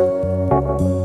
Música